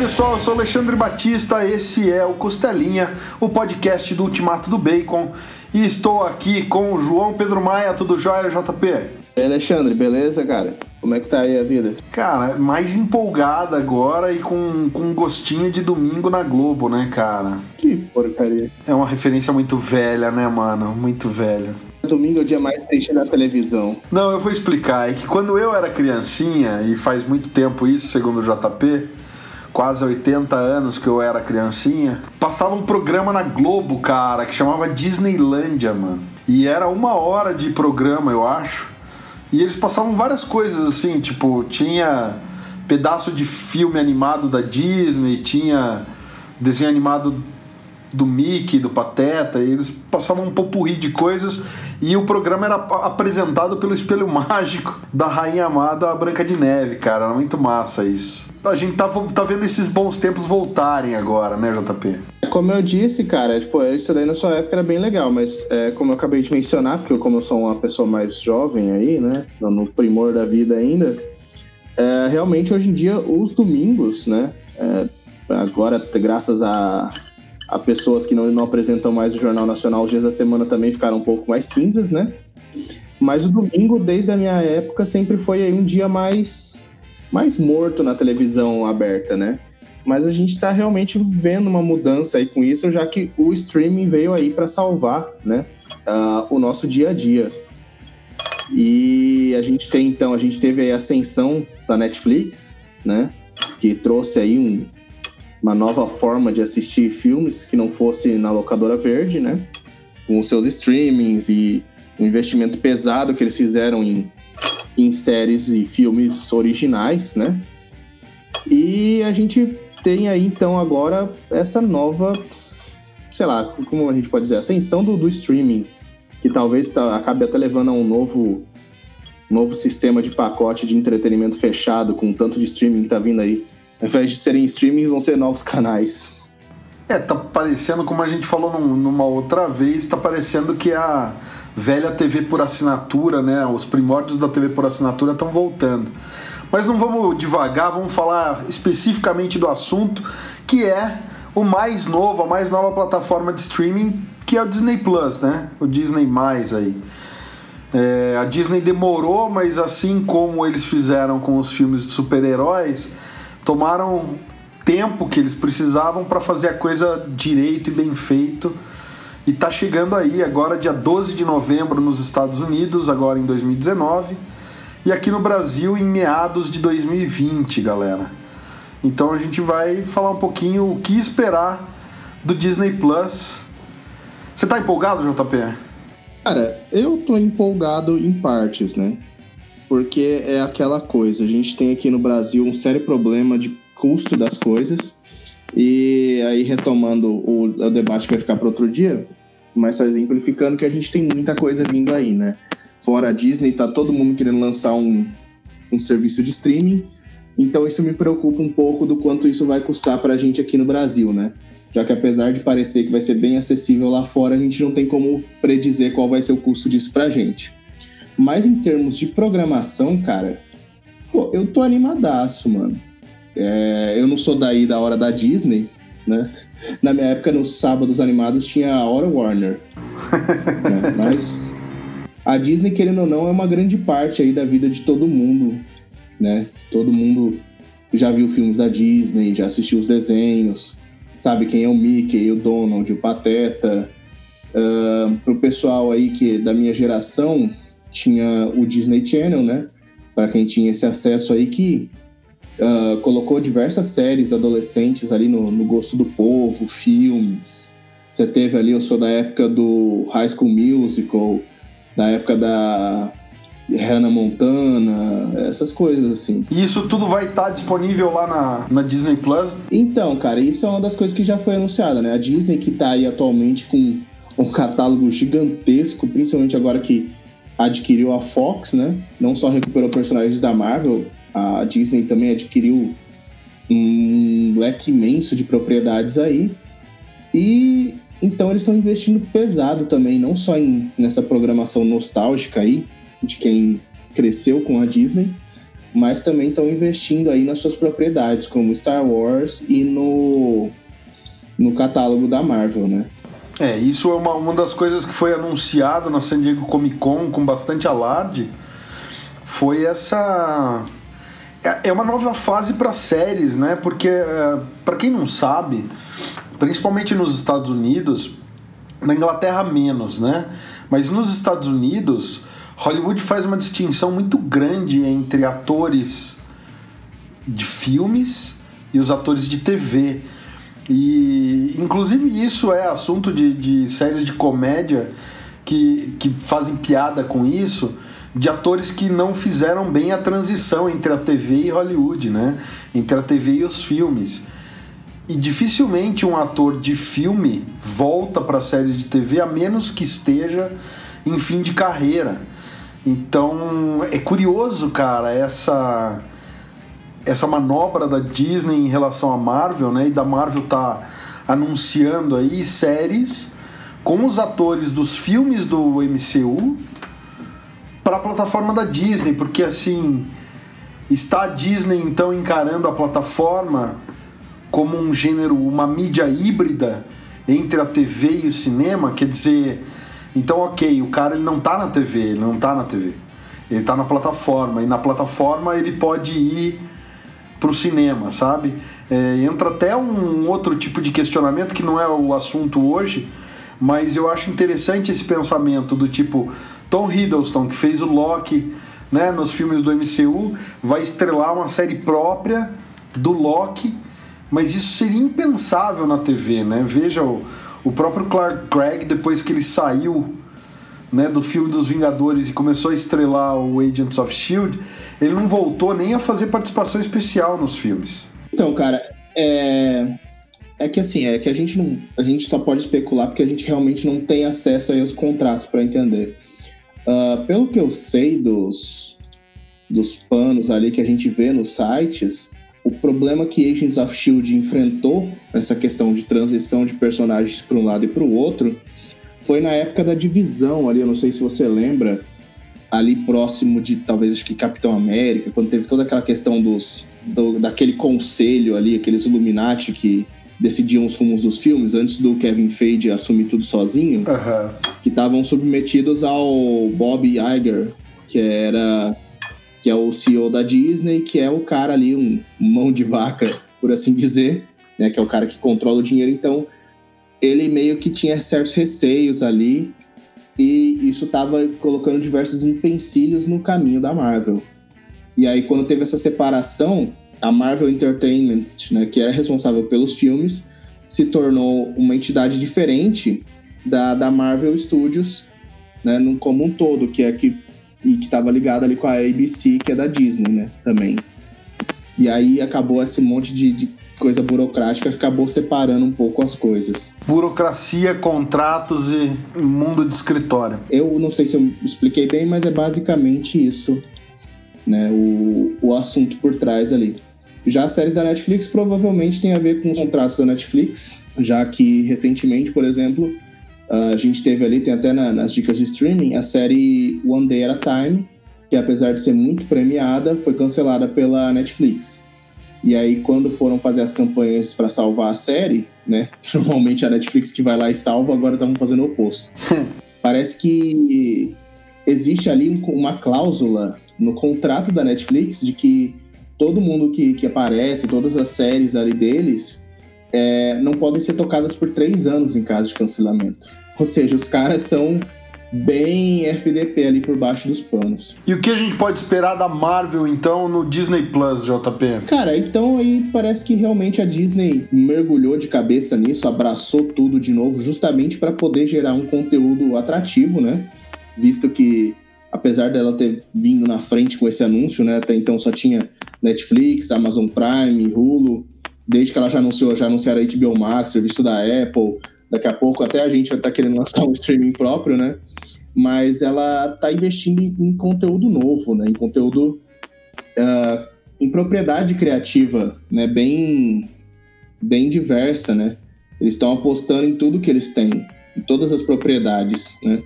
E pessoal, eu sou Alexandre Batista, esse é o Costelinha, o podcast do Ultimato do Bacon, e estou aqui com o João Pedro Maia, tudo jóia, JP? E aí, Alexandre, beleza, cara? Como é que tá aí a vida? Cara, mais empolgada agora e com, com um gostinho de domingo na Globo, né, cara? Que porcaria. É uma referência muito velha, né, mano? Muito velha. Domingo é o dia mais triste da televisão. Não, eu vou explicar. É que quando eu era criancinha, e faz muito tempo isso, segundo o JP, quase 80 anos que eu era criancinha, passava um programa na Globo, cara, que chamava Disneylândia, mano. E era uma hora de programa, eu acho. E eles passavam várias coisas assim, tipo, tinha pedaço de filme animado da Disney, tinha desenho animado do Mickey, do Pateta, eles passavam um popurri de coisas e o programa era apresentado pelo espelho mágico da rainha amada Branca de Neve, cara, era muito massa isso. A gente tá, tá vendo esses bons tempos voltarem agora, né, JP? Como eu disse, cara, tipo, isso daí na sua época era bem legal, mas é, como eu acabei de mencionar, porque como eu sou uma pessoa mais jovem aí, né, no primor da vida ainda, é, realmente hoje em dia os domingos, né, é, agora graças a a pessoas que não, não apresentam mais o Jornal Nacional, os dias da semana também ficaram um pouco mais cinzas, né? Mas o domingo, desde a minha época, sempre foi um dia mais, mais morto na televisão aberta, né? Mas a gente está realmente vendo uma mudança aí com isso, já que o streaming veio aí para salvar, né, uh, o nosso dia a dia. E a gente tem então, a gente teve aí a ascensão da Netflix, né, que trouxe aí um, uma nova forma de assistir filmes que não fosse na locadora verde, né? Com os seus streamings e o investimento pesado que eles fizeram em, em séries e filmes originais, né? E a gente tem aí então agora essa nova, sei lá, como a gente pode dizer, ascensão do, do streaming, que talvez tá, acabe até levando a um novo, novo sistema de pacote de entretenimento fechado com tanto de streaming que tá vindo aí ao invés de serem streaming, vão ser novos canais. É, tá parecendo, como a gente falou num, numa outra vez, tá parecendo que a velha TV por assinatura, né? Os primórdios da TV por assinatura estão voltando. Mas não vamos devagar, vamos falar especificamente do assunto, que é o mais novo, a mais nova plataforma de streaming, que é o Disney Plus, né? O Disney Mais aí. É, a Disney demorou, mas assim como eles fizeram com os filmes de super-heróis, tomaram tempo que eles precisavam para fazer a coisa direito e bem feito. E tá chegando aí agora dia 12 de novembro nos Estados Unidos, agora em 2019, e aqui no Brasil em meados de 2020, galera. Então a gente vai falar um pouquinho o que esperar do Disney Plus. Você tá empolgado, JP? Cara, eu tô empolgado em partes, né? Porque é aquela coisa. A gente tem aqui no Brasil um sério problema de custo das coisas. E aí, retomando o, o debate que vai ficar para outro dia, mas só exemplificando que a gente tem muita coisa vindo aí, né? Fora a Disney, tá todo mundo querendo lançar um, um serviço de streaming. Então isso me preocupa um pouco do quanto isso vai custar para a gente aqui no Brasil, né? Já que apesar de parecer que vai ser bem acessível lá fora, a gente não tem como predizer qual vai ser o custo disso para a gente. Mas em termos de programação, cara, pô, eu tô animadaço, mano. É, eu não sou daí da hora da Disney, né? Na minha época, nos sábados animados, tinha a hora Warner. né? Mas a Disney, querendo ou não, é uma grande parte aí da vida de todo mundo, né? Todo mundo já viu filmes da Disney, já assistiu os desenhos, sabe quem é o Mickey, o Donald, o Pateta. Uh, pro pessoal aí que da minha geração, tinha o Disney Channel, né? Para quem tinha esse acesso aí, que uh, colocou diversas séries adolescentes ali no, no, gosto do povo, filmes. Você teve ali, eu sou da época do High School Musical, da época da Hannah Montana, essas coisas assim. E isso tudo vai estar tá disponível lá na, na Disney Plus? Então, cara, isso é uma das coisas que já foi anunciada, né? A Disney que tá aí atualmente com um catálogo gigantesco, principalmente agora que adquiriu a Fox, né? Não só recuperou personagens da Marvel, a Disney também adquiriu um leque imenso de propriedades aí. E então eles estão investindo pesado também, não só em, nessa programação nostálgica aí, de quem cresceu com a Disney, mas também estão investindo aí nas suas propriedades, como Star Wars e no, no catálogo da Marvel, né? É, isso é uma, uma das coisas que foi anunciado na San Diego Comic Con com bastante alarde. Foi essa. É, é uma nova fase para séries, né? Porque, é, para quem não sabe, principalmente nos Estados Unidos, na Inglaterra menos, né? Mas nos Estados Unidos, Hollywood faz uma distinção muito grande entre atores de filmes e os atores de TV. E, inclusive, isso é assunto de, de séries de comédia que, que fazem piada com isso, de atores que não fizeram bem a transição entre a TV e Hollywood, né? Entre a TV e os filmes. E dificilmente um ator de filme volta para séries de TV a menos que esteja em fim de carreira. Então é curioso, cara, essa essa manobra da Disney em relação à Marvel, né? E da Marvel tá anunciando aí séries com os atores dos filmes do MCU para a plataforma da Disney, porque assim está a Disney então encarando a plataforma como um gênero, uma mídia híbrida entre a TV e o cinema, quer dizer, então ok, o cara ele não está na TV, ele não está na TV, ele está na plataforma e na plataforma ele pode ir para o cinema, sabe? É, entra até um outro tipo de questionamento que não é o assunto hoje, mas eu acho interessante esse pensamento do tipo Tom Hiddleston que fez o Loki, né, nos filmes do MCU, vai estrelar uma série própria do Loki, mas isso seria impensável na TV, né? Veja o, o próprio Clark Gregg depois que ele saiu né, do filme dos Vingadores e começou a estrelar o Agents of Shield, ele não voltou nem a fazer participação especial nos filmes. Então, cara, é é que assim, é que a gente não, a gente só pode especular porque a gente realmente não tem acesso aí aos contratos para entender. Uh, pelo que eu sei dos dos panos ali que a gente vê nos sites, o problema que Agents of Shield enfrentou essa questão de transição de personagens para um lado e para o outro foi na época da divisão ali, eu não sei se você lembra, ali próximo de talvez acho que Capitão América, quando teve toda aquela questão dos do, daquele conselho ali, aqueles Illuminati que decidiam os rumos dos filmes antes do Kevin Feige assumir tudo sozinho, uhum. que estavam submetidos ao Bob Iger, que era que é o CEO da Disney, que é o cara ali um mão de vaca, por assim dizer, né, que é o cara que controla o dinheiro. Então ele meio que tinha certos receios ali e isso estava colocando diversos empecilhos no caminho da Marvel. E aí, quando teve essa separação, a Marvel Entertainment, né, que era responsável pelos filmes, se tornou uma entidade diferente da, da Marvel Studios, né, no, como um todo, que é que e que estava ligada ali com a ABC, que é da Disney, né, também. E aí acabou esse monte de, de coisa burocrática que acabou separando um pouco as coisas. Burocracia, contratos e mundo de escritório. Eu não sei se eu expliquei bem, mas é basicamente isso, né? O, o assunto por trás ali. Já as séries da Netflix provavelmente tem a ver com os contratos da Netflix, já que recentemente, por exemplo, a gente teve ali, tem até na, nas dicas de streaming, a série One Day at a Time, que apesar de ser muito premiada, foi cancelada pela Netflix. E aí, quando foram fazer as campanhas para salvar a série, né? Normalmente a Netflix que vai lá e salva, agora estavam fazendo o oposto. Parece que existe ali uma cláusula no contrato da Netflix de que todo mundo que, que aparece, todas as séries ali deles, é, não podem ser tocadas por três anos em caso de cancelamento. Ou seja, os caras são bem FDP ali por baixo dos panos. E o que a gente pode esperar da Marvel então no Disney Plus, JP? Cara, então aí parece que realmente a Disney mergulhou de cabeça nisso, abraçou tudo de novo, justamente para poder gerar um conteúdo atrativo, né? Visto que apesar dela ter vindo na frente com esse anúncio, né? Até então só tinha Netflix, Amazon Prime, Hulu. Desde que ela já anunciou, já anunciaram a HBO Max, serviço da Apple. Daqui a pouco até a gente vai estar tá querendo lançar um streaming próprio, né? mas ela está investindo em, conteúdo novo, né? Em conteúdo uh, em propriedade criativa, né? Bem, bem diversa, né? Eles estão apostando em tudo que eles têm, em todas as propriedades, né?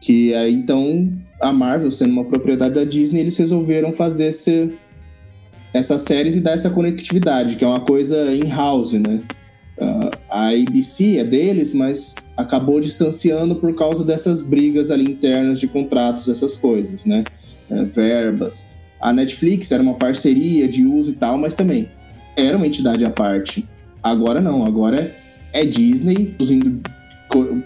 Que aí então a Marvel sendo uma propriedade da Disney, eles resolveram fazer esse, essas séries e dar essa conectividade, que é uma coisa in-house, né? Uh, a ABC é deles, mas acabou distanciando por causa dessas brigas ali internas de contratos, essas coisas, né? Uh, verbas. A Netflix era uma parceria de uso e tal, mas também era uma entidade à parte. Agora não, agora é Disney usando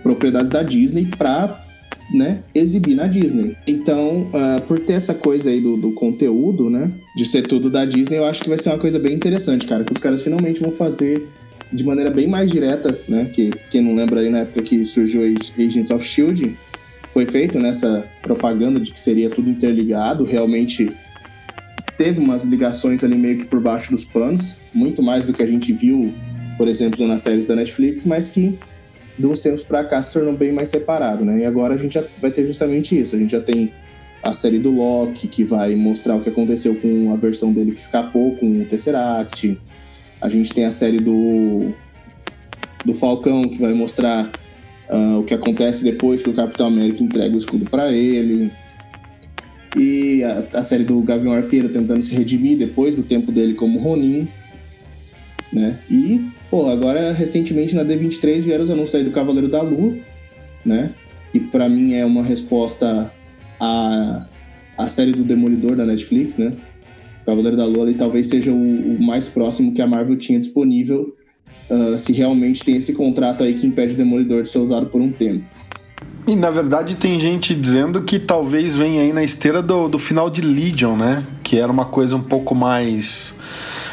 propriedades da Disney para né, exibir na Disney. Então, uh, por ter essa coisa aí do, do, conteúdo, né, de ser tudo da Disney, eu acho que vai ser uma coisa bem interessante, cara, que os caras finalmente vão fazer de maneira bem mais direta, né, que quem não lembra aí na época que surgiu Agents of S.H.I.E.L.D., foi feito nessa propaganda de que seria tudo interligado, realmente teve umas ligações ali meio que por baixo dos panos, muito mais do que a gente viu, por exemplo, nas séries da Netflix, mas que de uns tempos para cá se tornou bem mais separado, né? E agora a gente já vai ter justamente isso. A gente já tem a série do Loki, que vai mostrar o que aconteceu com a versão dele que escapou com o Tesseract. A gente tem a série do, do Falcão, que vai mostrar uh, o que acontece depois que o Capitão América entrega o escudo para ele. E a, a, série do Gavião Arqueiro tentando se redimir depois do tempo dele como Ronin. Né? E Pô, agora recentemente na D23 vieram os anúncios aí do Cavaleiro da Lua, né? E para mim é uma resposta à, à série do Demolidor da Netflix, né? Cavaleiro da Lua ali talvez seja o, o mais próximo que a Marvel tinha disponível uh, se realmente tem esse contrato aí que impede o Demolidor de ser usado por um tempo. E na verdade tem gente dizendo que talvez venha aí na esteira do, do final de Legion, né? Que era uma coisa um pouco mais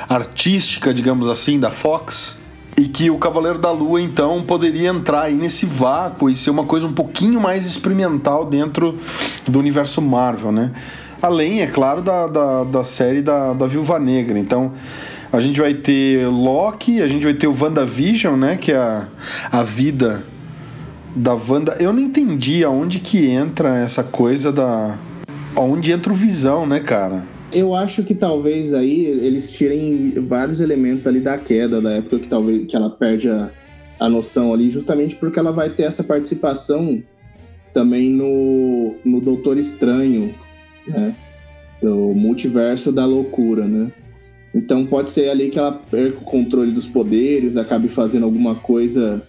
artística, digamos assim, da Fox. E que o Cavaleiro da Lua, então, poderia entrar aí nesse vácuo e ser uma coisa um pouquinho mais experimental dentro do universo Marvel, né? Além, é claro, da, da, da série da, da Viúva Negra. Então, a gente vai ter Loki, a gente vai ter o WandaVision, né? Que é a, a vida da Wanda. Eu não entendi aonde que entra essa coisa da. Aonde entra o Visão, né, cara? Eu acho que talvez aí eles tirem vários elementos ali da queda da época que talvez que ela perde a, a noção ali, justamente porque ela vai ter essa participação também no, no Doutor Estranho, né? O multiverso da loucura, né? Então pode ser ali que ela perca o controle dos poderes, acabe fazendo alguma coisa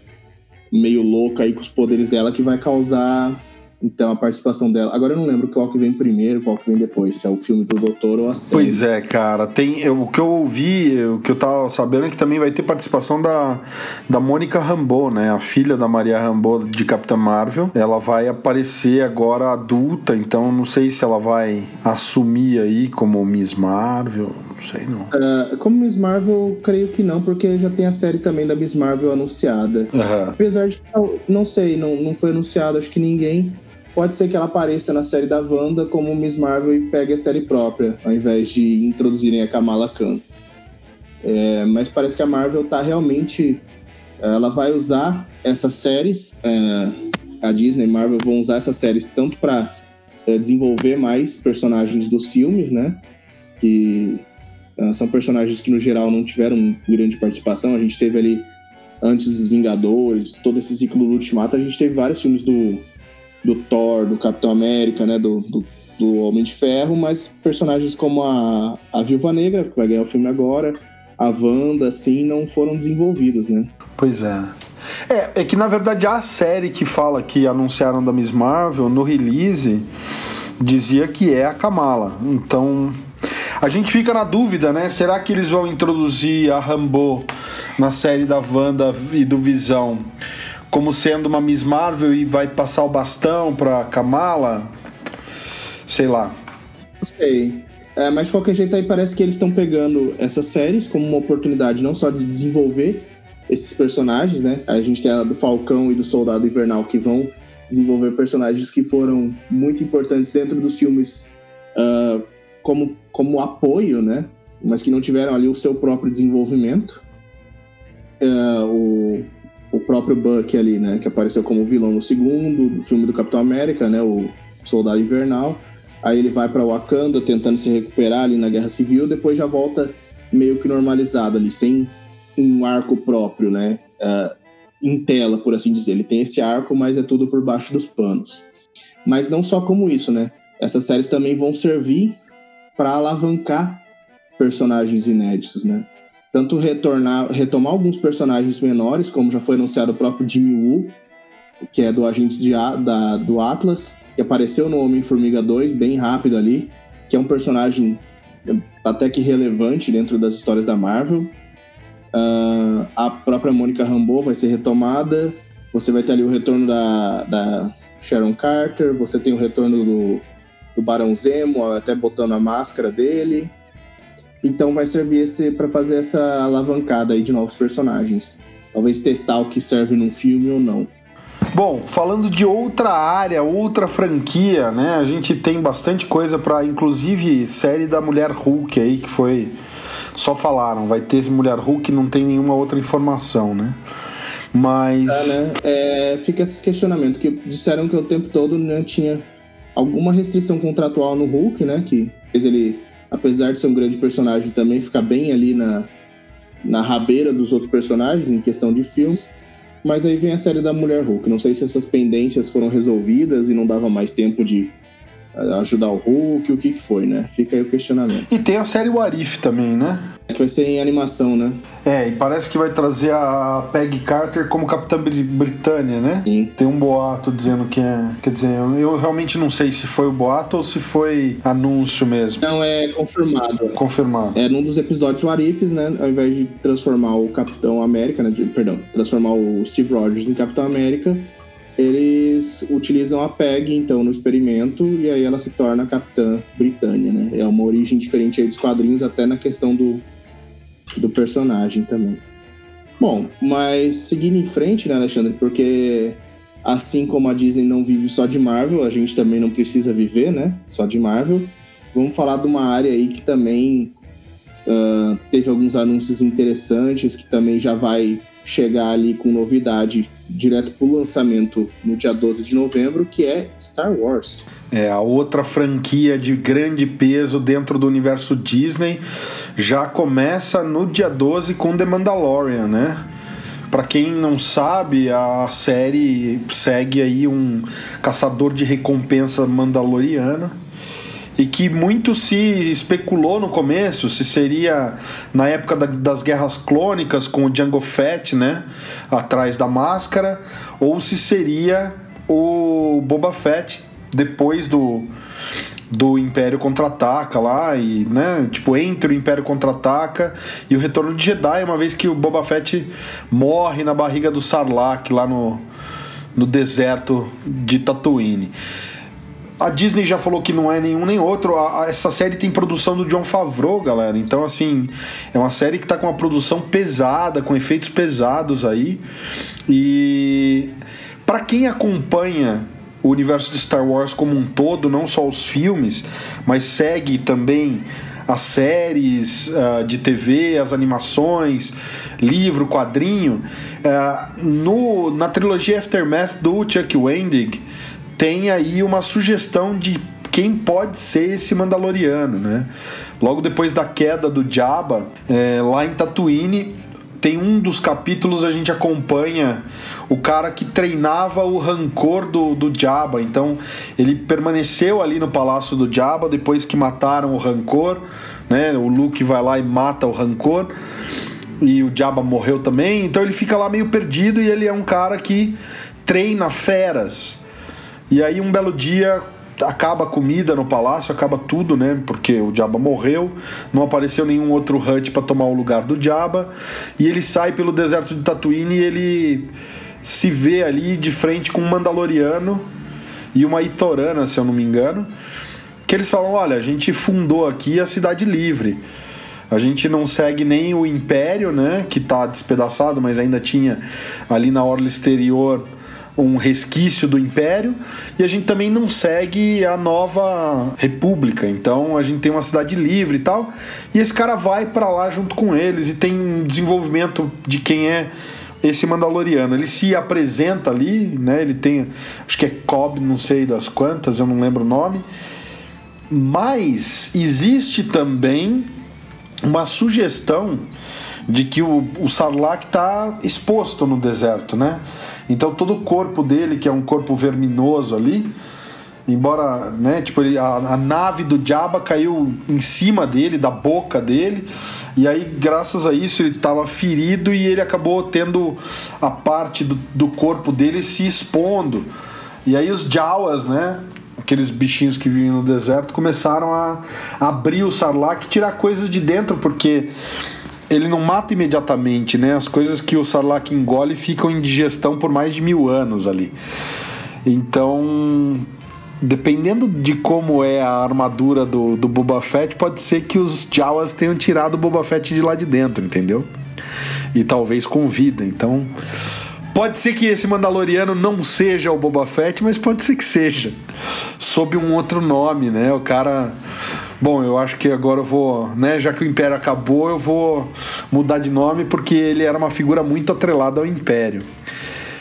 meio louca aí com os poderes dela que vai causar então a participação dela. Agora eu não lembro qual que vem primeiro, qual que vem depois, se é o filme do Doutor ou a série. Pois é, cara. Tem, eu, o que eu ouvi, o que eu tava sabendo é que também vai ter participação da, da Mônica Rambeau, né? A filha da Maria Rambeau de Capitã Marvel. Ela vai aparecer agora adulta, então não sei se ela vai assumir aí como Miss Marvel, não sei não. Uh, como Miss Marvel, creio que não, porque já tem a série também da Miss Marvel anunciada. Uhum. Apesar de, não sei, não, não foi anunciado, acho que ninguém Pode ser que ela apareça na série da Wanda como Miss Marvel e pegue a série própria, ao invés de introduzirem a Kamala Khan. É, mas parece que a Marvel tá realmente. Ela vai usar essas séries, é, a Disney e Marvel vão usar essas séries tanto para é, desenvolver mais personagens dos filmes, né? Que é, são personagens que no geral não tiveram grande participação. A gente teve ali, antes dos Vingadores, todo esse ciclo do Ultimato, a gente teve vários filmes do, do Thor, do Capitão América, né, do, do, do, Homem de Ferro, mas personagens como a, a Viúva Negra, que vai ganhar o filme agora, a Wanda, assim, não foram desenvolvidos, né? Pois é. É, é que na verdade a série que fala que anunciaram da Miss Marvel no release dizia que é a Kamala. Então a gente fica na dúvida, né? Será que eles vão introduzir a Rambo na série da Wanda e do Visão como sendo uma Miss Marvel e vai passar o bastão pra Kamala? Sei lá. Não sei. É, mas de qualquer jeito aí parece que eles estão pegando essas séries como uma oportunidade não só de desenvolver esses personagens, né? A gente tem a do Falcão e do Soldado Invernal que vão desenvolver personagens que foram muito importantes dentro dos filmes uh, como, como apoio, né? Mas que não tiveram ali o seu próprio desenvolvimento. Uh, o o próprio Buck ali, né? Que apareceu como vilão no segundo do filme do Capitão América, né? O Soldado Invernal. Aí ele vai para Wakanda tentando se recuperar ali na Guerra Civil, depois já volta meio que normalizado ali, sem um arco próprio, né? Uh, em tela, por assim dizer. Ele tem esse arco, mas é tudo por baixo dos panos. Mas não só como isso, né? essas séries também vão servir para alavancar personagens inéditos, né? Tanto retornar, retomar alguns personagens menores, como já foi anunciado o próprio Jimmy Woo, que é do Agentes de, da, do Atlas, que apareceu no Homem-Formiga 2, bem rápido ali, que é um personagem até que relevante dentro das histórias da Marvel. Uh, a própria Mônica Rambeau vai ser retomada. Você vai ter ali o retorno da, da Sharon Carter, você tem o retorno do, do Barão Zemo, até botando a máscara dele. Então vai servir para fazer essa alavancada aí de novos personagens. Talvez testar o que serve num filme ou não. Bom, falando de outra área, outra franquia, né? A gente tem bastante coisa para, inclusive série da Mulher Hulk aí que foi só falaram, vai ter Mulher Hulk, não tem nenhuma outra informação, né? Mas é, né? É, fica esse questionamento que disseram que o tempo todo né, tinha alguma restrição contratual no Hulk, né? Que fez ele apesar de ser um grande personagem, também fica bem ali na, na rabeira dos outros personagens em questão de filmes. Mas aí vem a série da Mulher Hulk. Não sei se essas pendências foram resolvidas e não dava mais tempo de ajudar o Hulk, o que, que foi, né? Fica aí o questionamento. E tem a série Warif também, né? que vai ser em animação, né? É, e parece que vai trazer a Peggy Carter como Capitã Britânia, né? Sim. Tem um boato dizendo que é. Quer dizer, eu realmente não sei se foi o boato ou se foi anúncio mesmo. Não, é confirmado. Confirmado. É num dos episódios Warifs, né? Ao invés de transformar o Capitão América, né? De, perdão, transformar o Steve Rogers em Capitão América, eles utilizam a PEG, então, no experimento, e aí ela se torna a Capitã Britânia, né? É uma origem diferente aí dos quadrinhos, até na questão do, do personagem também. Bom, mas seguindo em frente, né, Alexandre? Porque assim como a Disney não vive só de Marvel, a gente também não precisa viver, né? Só de Marvel. Vamos falar de uma área aí que também uh, teve alguns anúncios interessantes, que também já vai chegar ali com novidade direto para o lançamento no dia 12 de novembro, que é Star Wars. É, a outra franquia de grande peso dentro do universo Disney já começa no dia 12 com The Mandalorian, né? Para quem não sabe, a série segue aí um caçador de recompensa mandaloriana e que muito se especulou no começo se seria na época da, das guerras clônicas com o Django Fett, né, atrás da máscara, ou se seria o Boba Fett depois do do Império Contra-Ataca lá e, né, tipo, entre o Império Contra-Ataca e o Retorno de Jedi, uma vez que o Boba Fett morre na barriga do Sarlacc lá no, no deserto de Tatooine. A Disney já falou que não é nenhum nem outro. A, a, essa série tem produção do John Favreau, galera. Então, assim, é uma série que tá com uma produção pesada, com efeitos pesados aí. E para quem acompanha o universo de Star Wars como um todo, não só os filmes, mas segue também as séries uh, de TV, as animações, livro, quadrinho. Uh, no, na trilogia Aftermath do Chuck Wendig, tem aí uma sugestão de quem pode ser esse Mandaloriano, né? Logo depois da queda do Jabba, é, lá em Tatooine, tem um dos capítulos a gente acompanha o cara que treinava o rancor do, do Jabba. Então ele permaneceu ali no palácio do Jabba depois que mataram o rancor, né? O Luke vai lá e mata o rancor e o Jabba morreu também. Então ele fica lá meio perdido e ele é um cara que treina feras. E aí um belo dia acaba a comida no palácio, acaba tudo, né? Porque o Jabba morreu, não apareceu nenhum outro Hut para tomar o lugar do Jabba, e ele sai pelo deserto de Tatooine e ele se vê ali de frente com um Mandaloriano e uma Itorana, se eu não me engano, que eles falam: "Olha, a gente fundou aqui a cidade livre. A gente não segue nem o Império, né, que está despedaçado, mas ainda tinha ali na orla exterior um resquício do império e a gente também não segue a nova república. Então a gente tem uma cidade livre e tal. E esse cara vai para lá junto com eles e tem um desenvolvimento de quem é esse Mandaloriano. Ele se apresenta ali, né? Ele tem, acho que é Cobb, não sei das quantas, eu não lembro o nome. Mas existe também uma sugestão de que o, o Sarlacc está exposto no deserto, né? Então todo o corpo dele, que é um corpo verminoso ali, Embora, né, tipo, ele, a, a nave do Jabba caiu em cima dele, da boca dele. E aí, graças a isso, ele estava ferido e ele acabou tendo a parte do, do corpo dele se expondo. E aí os Jawas, né? Aqueles bichinhos que vivem no deserto começaram a abrir o Sarlacc e tirar coisas de dentro, porque ele não mata imediatamente, né? As coisas que o Sarlacc engole ficam em digestão por mais de mil anos ali. Então, dependendo de como é a armadura do, do Boba Fett, pode ser que os Jawas tenham tirado o Boba Fett de lá de dentro, entendeu? E talvez com vida. Então, pode ser que esse Mandaloriano não seja o Boba Fett, mas pode ser que seja. Sob um outro nome, né? O cara. Bom, eu acho que agora eu vou, né, já que o Império acabou, eu vou mudar de nome porque ele era uma figura muito atrelada ao Império.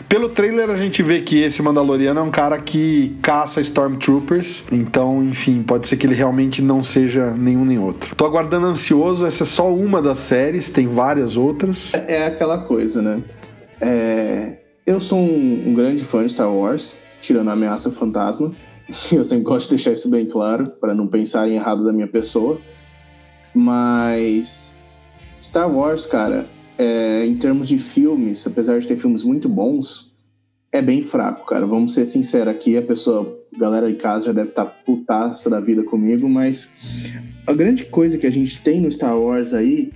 Pelo trailer a gente vê que esse Mandaloriano é um cara que caça Stormtroopers, então, enfim, pode ser que ele realmente não seja nenhum nem outro. Tô aguardando ansioso, essa é só uma das séries, tem várias outras. É, aquela coisa, né? É... Eu sou um, um grande fã de Star Wars, tirando a ameaça fantasma. Eu sempre gosto de deixar isso bem claro, para não pensarem errado da minha pessoa. Mas Star Wars, cara, é, em termos de filmes, apesar de ter filmes muito bons, é bem fraco, cara. Vamos ser sinceros aqui, a pessoa, a galera de casa já deve estar tá putaça da vida comigo, mas a grande coisa que a gente tem no Star Wars aí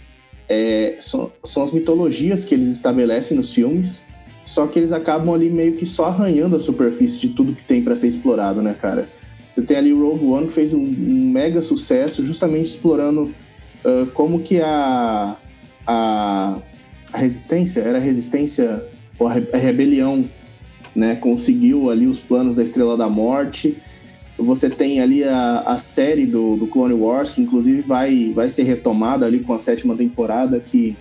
é, são, são as mitologias que eles estabelecem nos filmes, só que eles acabam ali meio que só arranhando a superfície de tudo que tem para ser explorado, né, cara? Você tem ali Rogue One que fez um, um mega sucesso justamente explorando uh, como que a, a a resistência, era a resistência, ou a rebelião, né? Conseguiu ali os planos da Estrela da Morte. Você tem ali a, a série do, do Clone Wars, que inclusive vai, vai ser retomada ali com a sétima temporada, que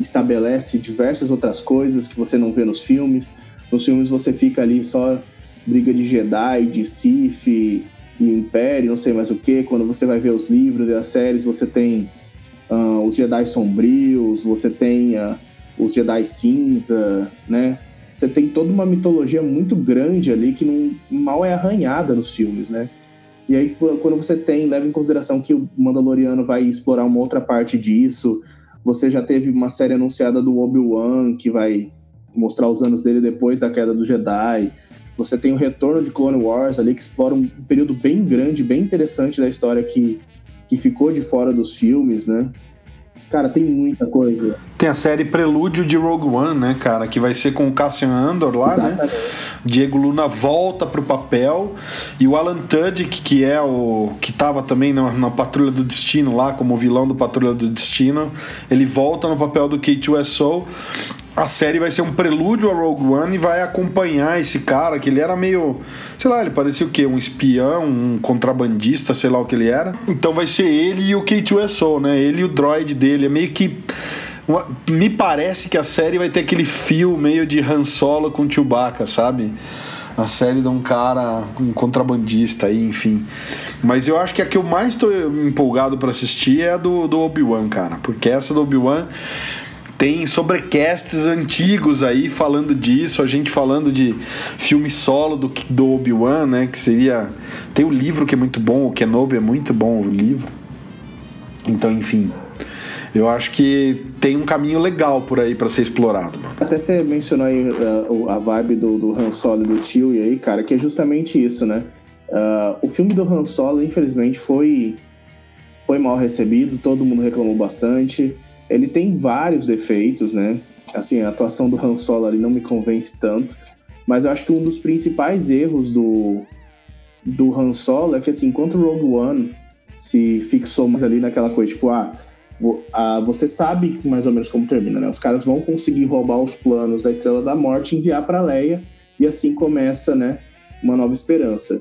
estabelece diversas outras coisas que você não vê nos filmes. Nos filmes você fica ali só briga de Jedi, de Sith e Império, não sei mais o que. Quando você vai ver os livros e as séries, você tem uh, os Jedi sombrios, você tem uh, os Jedi cinza, né? Você tem toda uma mitologia muito grande ali que não, mal é arranhada nos filmes, né? E aí, quando você tem, leva em consideração que o Mandaloriano vai explorar uma outra parte disso, você já teve uma série anunciada do Obi-Wan que vai mostrar os anos dele depois da queda do Jedi. Você tem o retorno de Clone Wars ali, que explora um período bem grande, bem interessante da história que que ficou de fora dos filmes, né? Cara, tem muita coisa. Tem a série Prelúdio de Rogue One, né, cara? Que vai ser com o Cassian Andor lá, né? Exatamente. né? Diego Luna volta pro papel. E o Alan Tudyk, que é o. que tava também na, na Patrulha do Destino lá, como vilão do Patrulha do Destino, ele volta no papel do K2SO a série vai ser um prelúdio a Rogue One e vai acompanhar esse cara, que ele era meio. Sei lá, ele parecia o quê? Um espião, um contrabandista, sei lá o que ele era. Então vai ser ele e o K2SO, né? Ele e o droid dele. É meio que. Me parece que a série vai ter aquele fio meio de Han Solo com Chewbacca, sabe? a série de um cara, um contrabandista aí, enfim. Mas eu acho que a que eu mais estou empolgado para assistir é a do, do Obi-Wan, cara. Porque essa do Obi-Wan tem sobrecasts antigos aí falando disso, a gente falando de filme solo do, do Obi-Wan, né? Que seria. Tem o livro que é muito bom, o Kenobi é muito bom o livro. Então, enfim. Eu acho que tem um caminho legal por aí para ser explorado. Mano. Até você mencionou aí uh, a vibe do, do Han Solo e do tio e aí, cara, que é justamente isso, né? Uh, o filme do Han Solo, infelizmente, foi, foi mal recebido, todo mundo reclamou bastante. Ele tem vários efeitos, né? Assim, a atuação do Han Solo ali não me convence tanto, mas eu acho que um dos principais erros do, do Han Solo é que, assim, enquanto o Rogue One se fixou mais ali naquela coisa, tipo, ah, você sabe mais ou menos como termina, né? Os caras vão conseguir roubar os planos da Estrela da Morte enviar para Leia, e assim começa, né, uma nova esperança.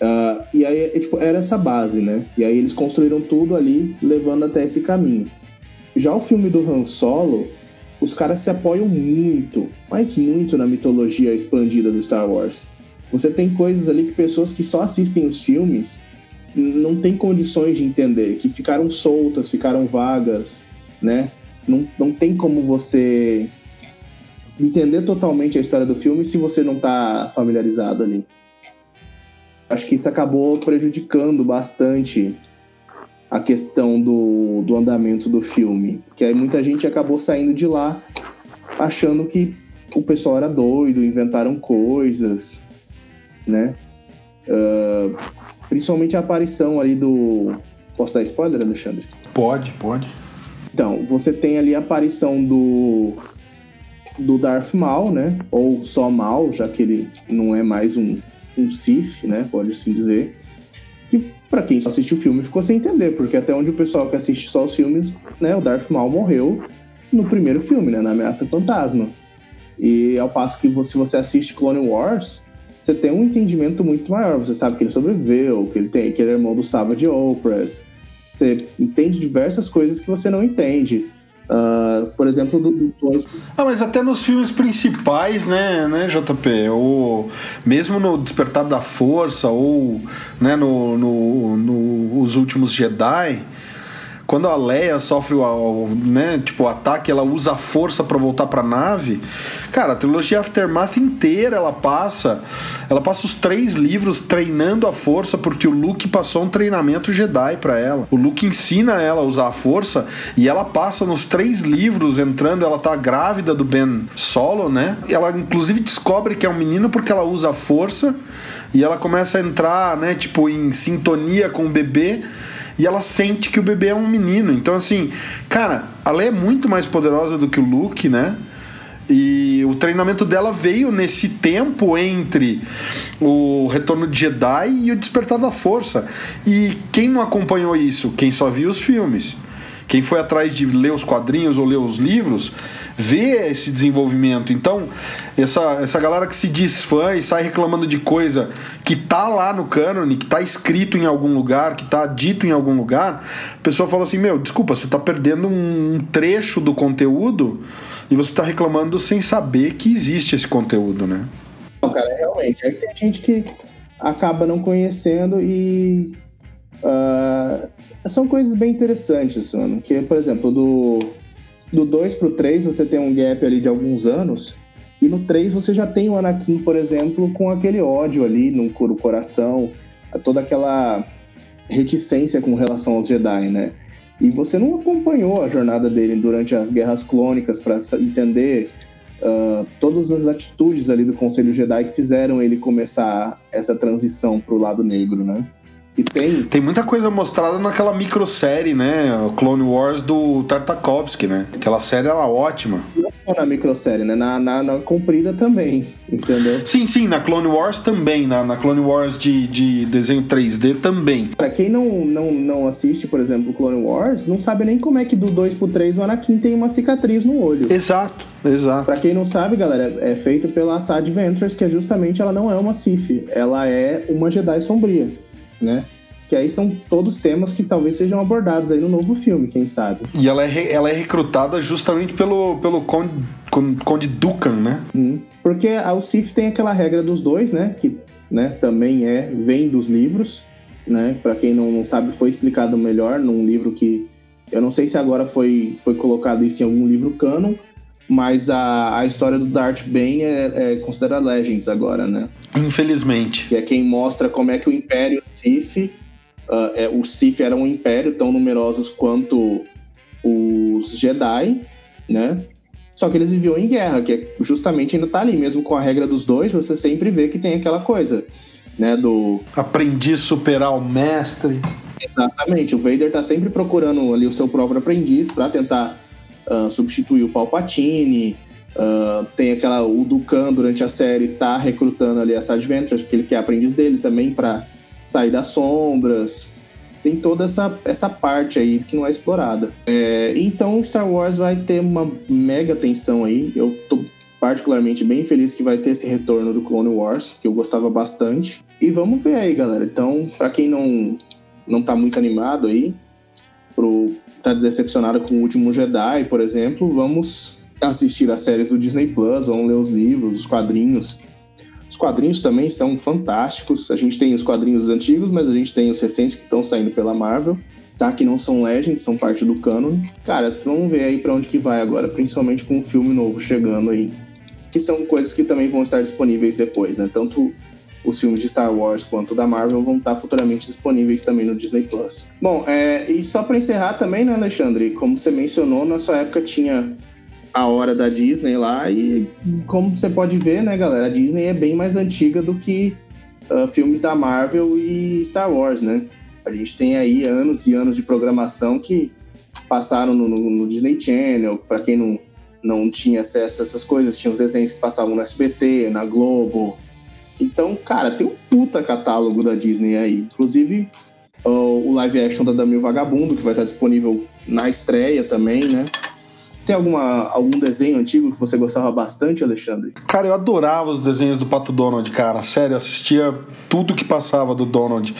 Uh, e aí, é, tipo, era essa base, né? E aí eles construíram tudo ali, levando até esse caminho. Já o filme do Han Solo, os caras se apoiam muito, mas muito na mitologia expandida do Star Wars. Você tem coisas ali que pessoas que só assistem os filmes não têm condições de entender, que ficaram soltas, ficaram vagas, né? Não, não tem como você entender totalmente a história do filme se você não está familiarizado ali. acho que isso acabou prejudicando bastante a questão do, do andamento do filme. Porque aí muita gente acabou saindo de lá achando que o pessoal era doido, inventaram coisas, né? Uh, principalmente a aparição ali do. Posso dar spoiler, Alexandre? Pode, pode. Então, você tem ali a aparição do. do Darth Maul, né? Ou só Maul, já que ele não é mais um, um Sith, né? Pode assim dizer. Que para quem só assistiu o filme ficou sem entender, porque até onde o pessoal que assiste só os filmes, né? O Darth Maul morreu no primeiro filme, né? Na Ameaça Fantasma. E ao passo que se você assiste Clone Wars, você tem um entendimento muito maior. Você sabe que ele sobreviveu, que ele tem, que ele é irmão do Savage Opress. Você entende diversas coisas que você não entende. Uh, por exemplo, do, do Ah, mas até nos filmes principais, né, né, JP? Ou mesmo no Despertar da Força, ou né, no, no, no Os Últimos Jedi quando a Leia sofre o, né, tipo, o ataque, ela usa a força para voltar para a nave. Cara, a trilogia Aftermath inteira ela passa, ela passa os três livros treinando a força porque o Luke passou um treinamento Jedi para ela. O Luke ensina ela a usar a força e ela passa nos três livros entrando, ela tá grávida do Ben Solo, né? Ela inclusive descobre que é um menino porque ela usa a força e ela começa a entrar, né, tipo, em sintonia com o bebê e ela sente que o bebê é um menino. Então, assim, cara, a Leia é muito mais poderosa do que o Luke, né? E o treinamento dela veio nesse tempo entre o Retorno de Jedi e o Despertar da Força. E quem não acompanhou isso? Quem só viu os filmes. Quem foi atrás de ler os quadrinhos ou ler os livros vê esse desenvolvimento. Então, essa, essa galera que se diz fã e sai reclamando de coisa que tá lá no cânone, que tá escrito em algum lugar, que tá dito em algum lugar, a pessoa fala assim: Meu, desculpa, você tá perdendo um trecho do conteúdo e você tá reclamando sem saber que existe esse conteúdo, né? Não, cara, realmente. É que tem gente que acaba não conhecendo e. Uh, são coisas bem interessantes, mano. Que, por exemplo, do do 2 pro 3 você tem um gap ali de alguns anos. E no 3 você já tem o Anakin, por exemplo, com aquele ódio ali no coração, toda aquela reticência com relação aos Jedi, né? E você não acompanhou a jornada dele durante as guerras clônicas para entender uh, todas as atitudes ali do Conselho Jedi que fizeram ele começar essa transição pro lado negro, né? Que tem. Tem muita coisa mostrada naquela microsérie, né? O Clone Wars do Tartakovsky, né? Aquela série era ótima. Não só na microsérie, né? Na, na, na, comprida também, entendeu? Sim, sim, na Clone Wars também. Na, na Clone Wars de, de desenho 3D também. Pra quem não, não, não assiste, por exemplo, Clone Wars, não sabe nem como é que do 2 pro 3 o Anakin tem uma cicatriz no olho. Exato, exato. Pra quem não sabe, galera, é feito pela Assad Ventures, que é justamente ela não é uma Sith, ela é uma Jedi sombria né? Que aí são todos temas que talvez sejam abordados aí no novo filme, quem sabe. E ela é, ela é recrutada justamente pelo, pelo Conde, Conde Dukan, né? Hum, porque a Alcif tem aquela regra dos dois, né? Que né, também é vem dos livros, né? Para quem não, não sabe, foi explicado melhor num livro que eu não sei se agora foi, foi colocado isso em algum livro canon, mas a, a história do Darth Bane é, é considerada Legends agora, né? Infelizmente. Que é quem mostra como é que o Império Sith Uh, é, o Sith era um império tão numerosos quanto os Jedi, né? Só que eles viviam em guerra, que é justamente ainda tá ali, mesmo com a regra dos dois, você sempre vê que tem aquela coisa, né? Do. Aprendiz superar o mestre. Exatamente, o Vader tá sempre procurando ali o seu próprio aprendiz para tentar uh, substituir o Palpatine. Uh, tem aquela. O Dukan durante a série tá recrutando ali a Sage Ventress, porque ele quer aprendiz dele também para sair das sombras. Tem toda essa, essa parte aí que não é explorada. É, então Star Wars vai ter uma mega tensão aí. Eu tô particularmente bem feliz que vai ter esse retorno do Clone Wars, que eu gostava bastante. E vamos ver aí, galera. Então, para quem não, não tá muito animado aí, pro, tá decepcionado com o último Jedi, por exemplo, vamos assistir as séries do Disney Plus, vamos ler os livros, os quadrinhos. Os quadrinhos também são fantásticos. A gente tem os quadrinhos antigos, mas a gente tem os recentes que estão saindo pela Marvel. Tá, que não são Legends, são parte do canon. Cara, vamos ver aí para onde que vai agora, principalmente com um filme novo chegando aí. Que são coisas que também vão estar disponíveis depois, né? Tanto os filmes de Star Wars quanto da Marvel vão estar futuramente disponíveis também no Disney Plus. Bom, é, e só para encerrar também, né, Alexandre? Como você mencionou, na sua época tinha a hora da Disney lá e como você pode ver, né, galera, a Disney é bem mais antiga do que uh, filmes da Marvel e Star Wars, né? A gente tem aí anos e anos de programação que passaram no, no, no Disney Channel, para quem não, não tinha acesso a essas coisas, tinha os desenhos que passavam no SBT, na Globo, então, cara, tem um puta catálogo da Disney aí. Inclusive, o live action da Dami Vagabundo, que vai estar disponível na estreia também, né? Você tem alguma, algum desenho antigo que você gostava bastante, Alexandre? Cara, eu adorava os desenhos do Pato Donald, cara. Sério, eu assistia tudo que passava do Donald.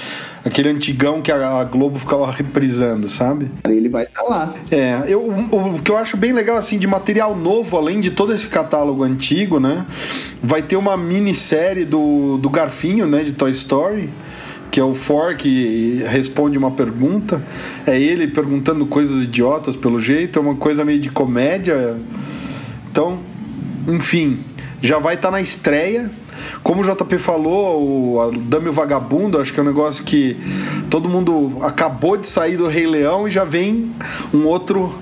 Aquele antigão que a Globo ficava reprisando, sabe? Ele vai estar tá lá. É, eu, o, o que eu acho bem legal, assim, de material novo, além de todo esse catálogo antigo, né? Vai ter uma minissérie do, do Garfinho, né? De Toy Story que é o For que responde uma pergunta. É ele perguntando coisas idiotas pelo jeito, é uma coisa meio de comédia. Então, enfim, já vai estar tá na estreia. Como o JP falou, o Dame o Vagabundo, acho que é um negócio que todo mundo acabou de sair do Rei Leão e já vem um outro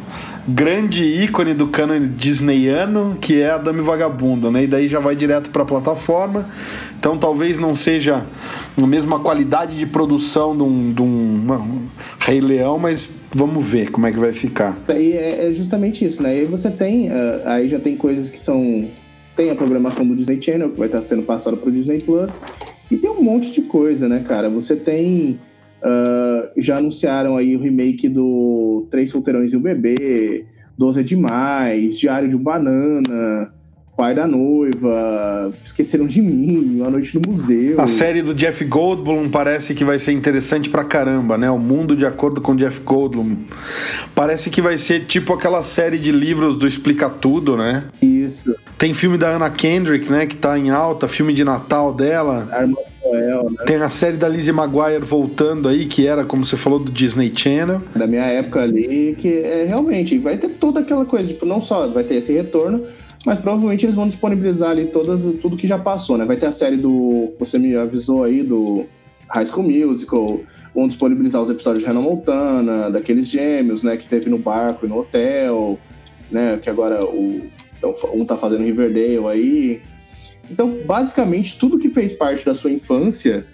grande ícone do canon disneyano, que é a Dame Vagabunda, né? E daí já vai direto para a plataforma. Então talvez não seja a mesma qualidade de produção de um, de um Rei Leão, mas vamos ver como é que vai ficar. E é, é justamente isso, né? Aí você tem, uh, aí já tem coisas que são tem a programação do Disney Channel que vai estar sendo passada para o Disney Plus e tem um monte de coisa, né, cara? Você tem Uh, já anunciaram aí o remake do Três Solteirões e o Bebê, Doze é Demais, Diário de um Banana, Pai da Noiva, Esqueceram de Mim, Uma Noite no Museu. A série do Jeff Goldblum parece que vai ser interessante pra caramba, né? O Mundo de Acordo com Jeff Goldblum. Parece que vai ser tipo aquela série de livros do Explica Tudo, né? Isso. Tem filme da Anna Kendrick, né? Que tá em alta, filme de Natal dela. A irmã Noel, né? Tem a série da Lizzie Maguire voltando aí, que era, como você falou, do Disney Channel. Da minha época ali, que é realmente vai ter toda aquela coisa, tipo, não só vai ter esse retorno, mas provavelmente eles vão disponibilizar ali todas, tudo que já passou, né? Vai ter a série do. Você me avisou aí do High School Musical, vão disponibilizar os episódios de Hannah Montana, daqueles gêmeos, né, que teve no barco e no hotel, né? Que agora o. Então, um tá fazendo Riverdale aí. Então, basicamente, tudo que fez parte da sua infância,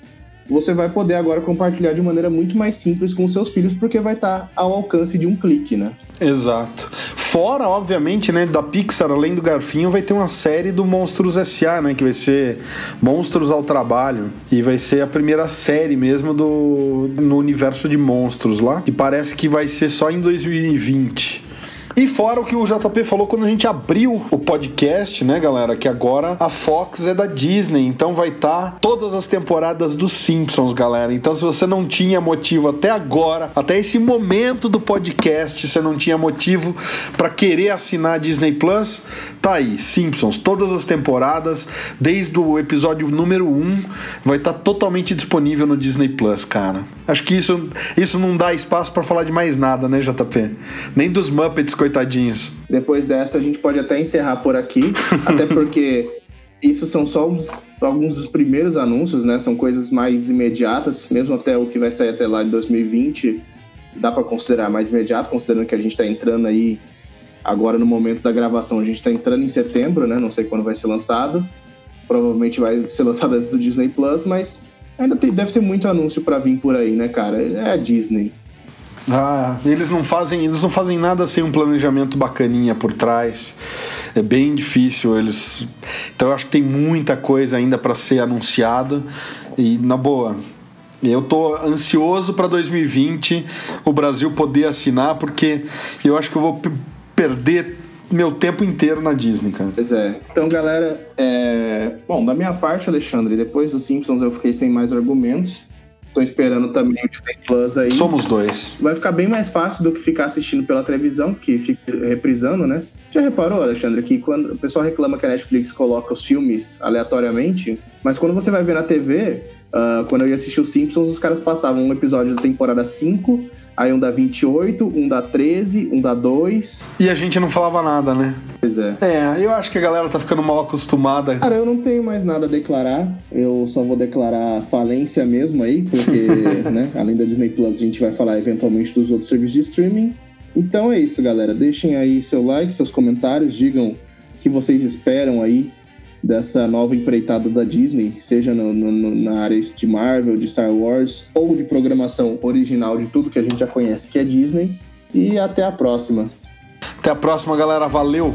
você vai poder agora compartilhar de maneira muito mais simples com seus filhos, porque vai estar tá ao alcance de um clique, né? Exato. Fora, obviamente, né, da Pixar, além do Garfinho, vai ter uma série do Monstros S.A., né, que vai ser Monstros ao Trabalho, e vai ser a primeira série mesmo do no universo de monstros lá, e parece que vai ser só em 2020. E fora o que o JP falou quando a gente abriu o podcast, né, galera? Que agora a Fox é da Disney, então vai estar tá todas as temporadas dos Simpsons, galera. Então, se você não tinha motivo até agora, até esse momento do podcast, você não tinha motivo para querer assinar a Disney Plus, tá aí, Simpsons, todas as temporadas, desde o episódio número 1, vai estar tá totalmente disponível no Disney Plus, cara. Acho que isso, isso não dá espaço para falar de mais nada, né, JP? Nem dos Muppets coitadinhos. Depois dessa, a gente pode até encerrar por aqui, até porque isso são só os, alguns dos primeiros anúncios, né? São coisas mais imediatas, mesmo até o que vai sair até lá em 2020, dá para considerar mais imediato, considerando que a gente está entrando aí agora no momento da gravação, a gente está entrando em setembro, né? Não sei quando vai ser lançado. Provavelmente vai ser lançado antes do Disney Plus, mas ainda tem, deve ter muito anúncio para vir por aí, né, cara? É a Disney. Ah, eles não fazem, eles não fazem nada sem um planejamento bacaninha por trás. É bem difícil eles. Então eu acho que tem muita coisa ainda para ser anunciada e na boa. Eu tô ansioso para 2020 o Brasil poder assinar porque eu acho que eu vou perder meu tempo inteiro na Disney, cara. Pois é. Então, galera, é... bom, da minha parte, Alexandre, depois dos Simpsons eu fiquei sem mais argumentos. Tô esperando também o Disney Plus aí. Somos dois. Vai ficar bem mais fácil do que ficar assistindo pela televisão, que fica reprisando, né? Já reparou, Alexandre, que quando o pessoal reclama que a Netflix coloca os filmes aleatoriamente, mas quando você vai ver na TV, Uh, quando eu ia assistir os Simpsons, os caras passavam um episódio da temporada 5, aí um da 28, um da 13, um da 2. E a gente não falava nada, né? Pois é. É, eu acho que a galera tá ficando mal acostumada. Cara, eu não tenho mais nada a declarar. Eu só vou declarar falência mesmo aí, porque, né, além da Disney Plus, a gente vai falar eventualmente dos outros serviços de streaming. Então é isso, galera. Deixem aí seu like, seus comentários, digam o que vocês esperam aí dessa nova empreitada da Disney, seja no, no, na área de Marvel, de Star Wars ou de programação original de tudo que a gente já conhece que é Disney. E até a próxima. Até a próxima, galera. Valeu!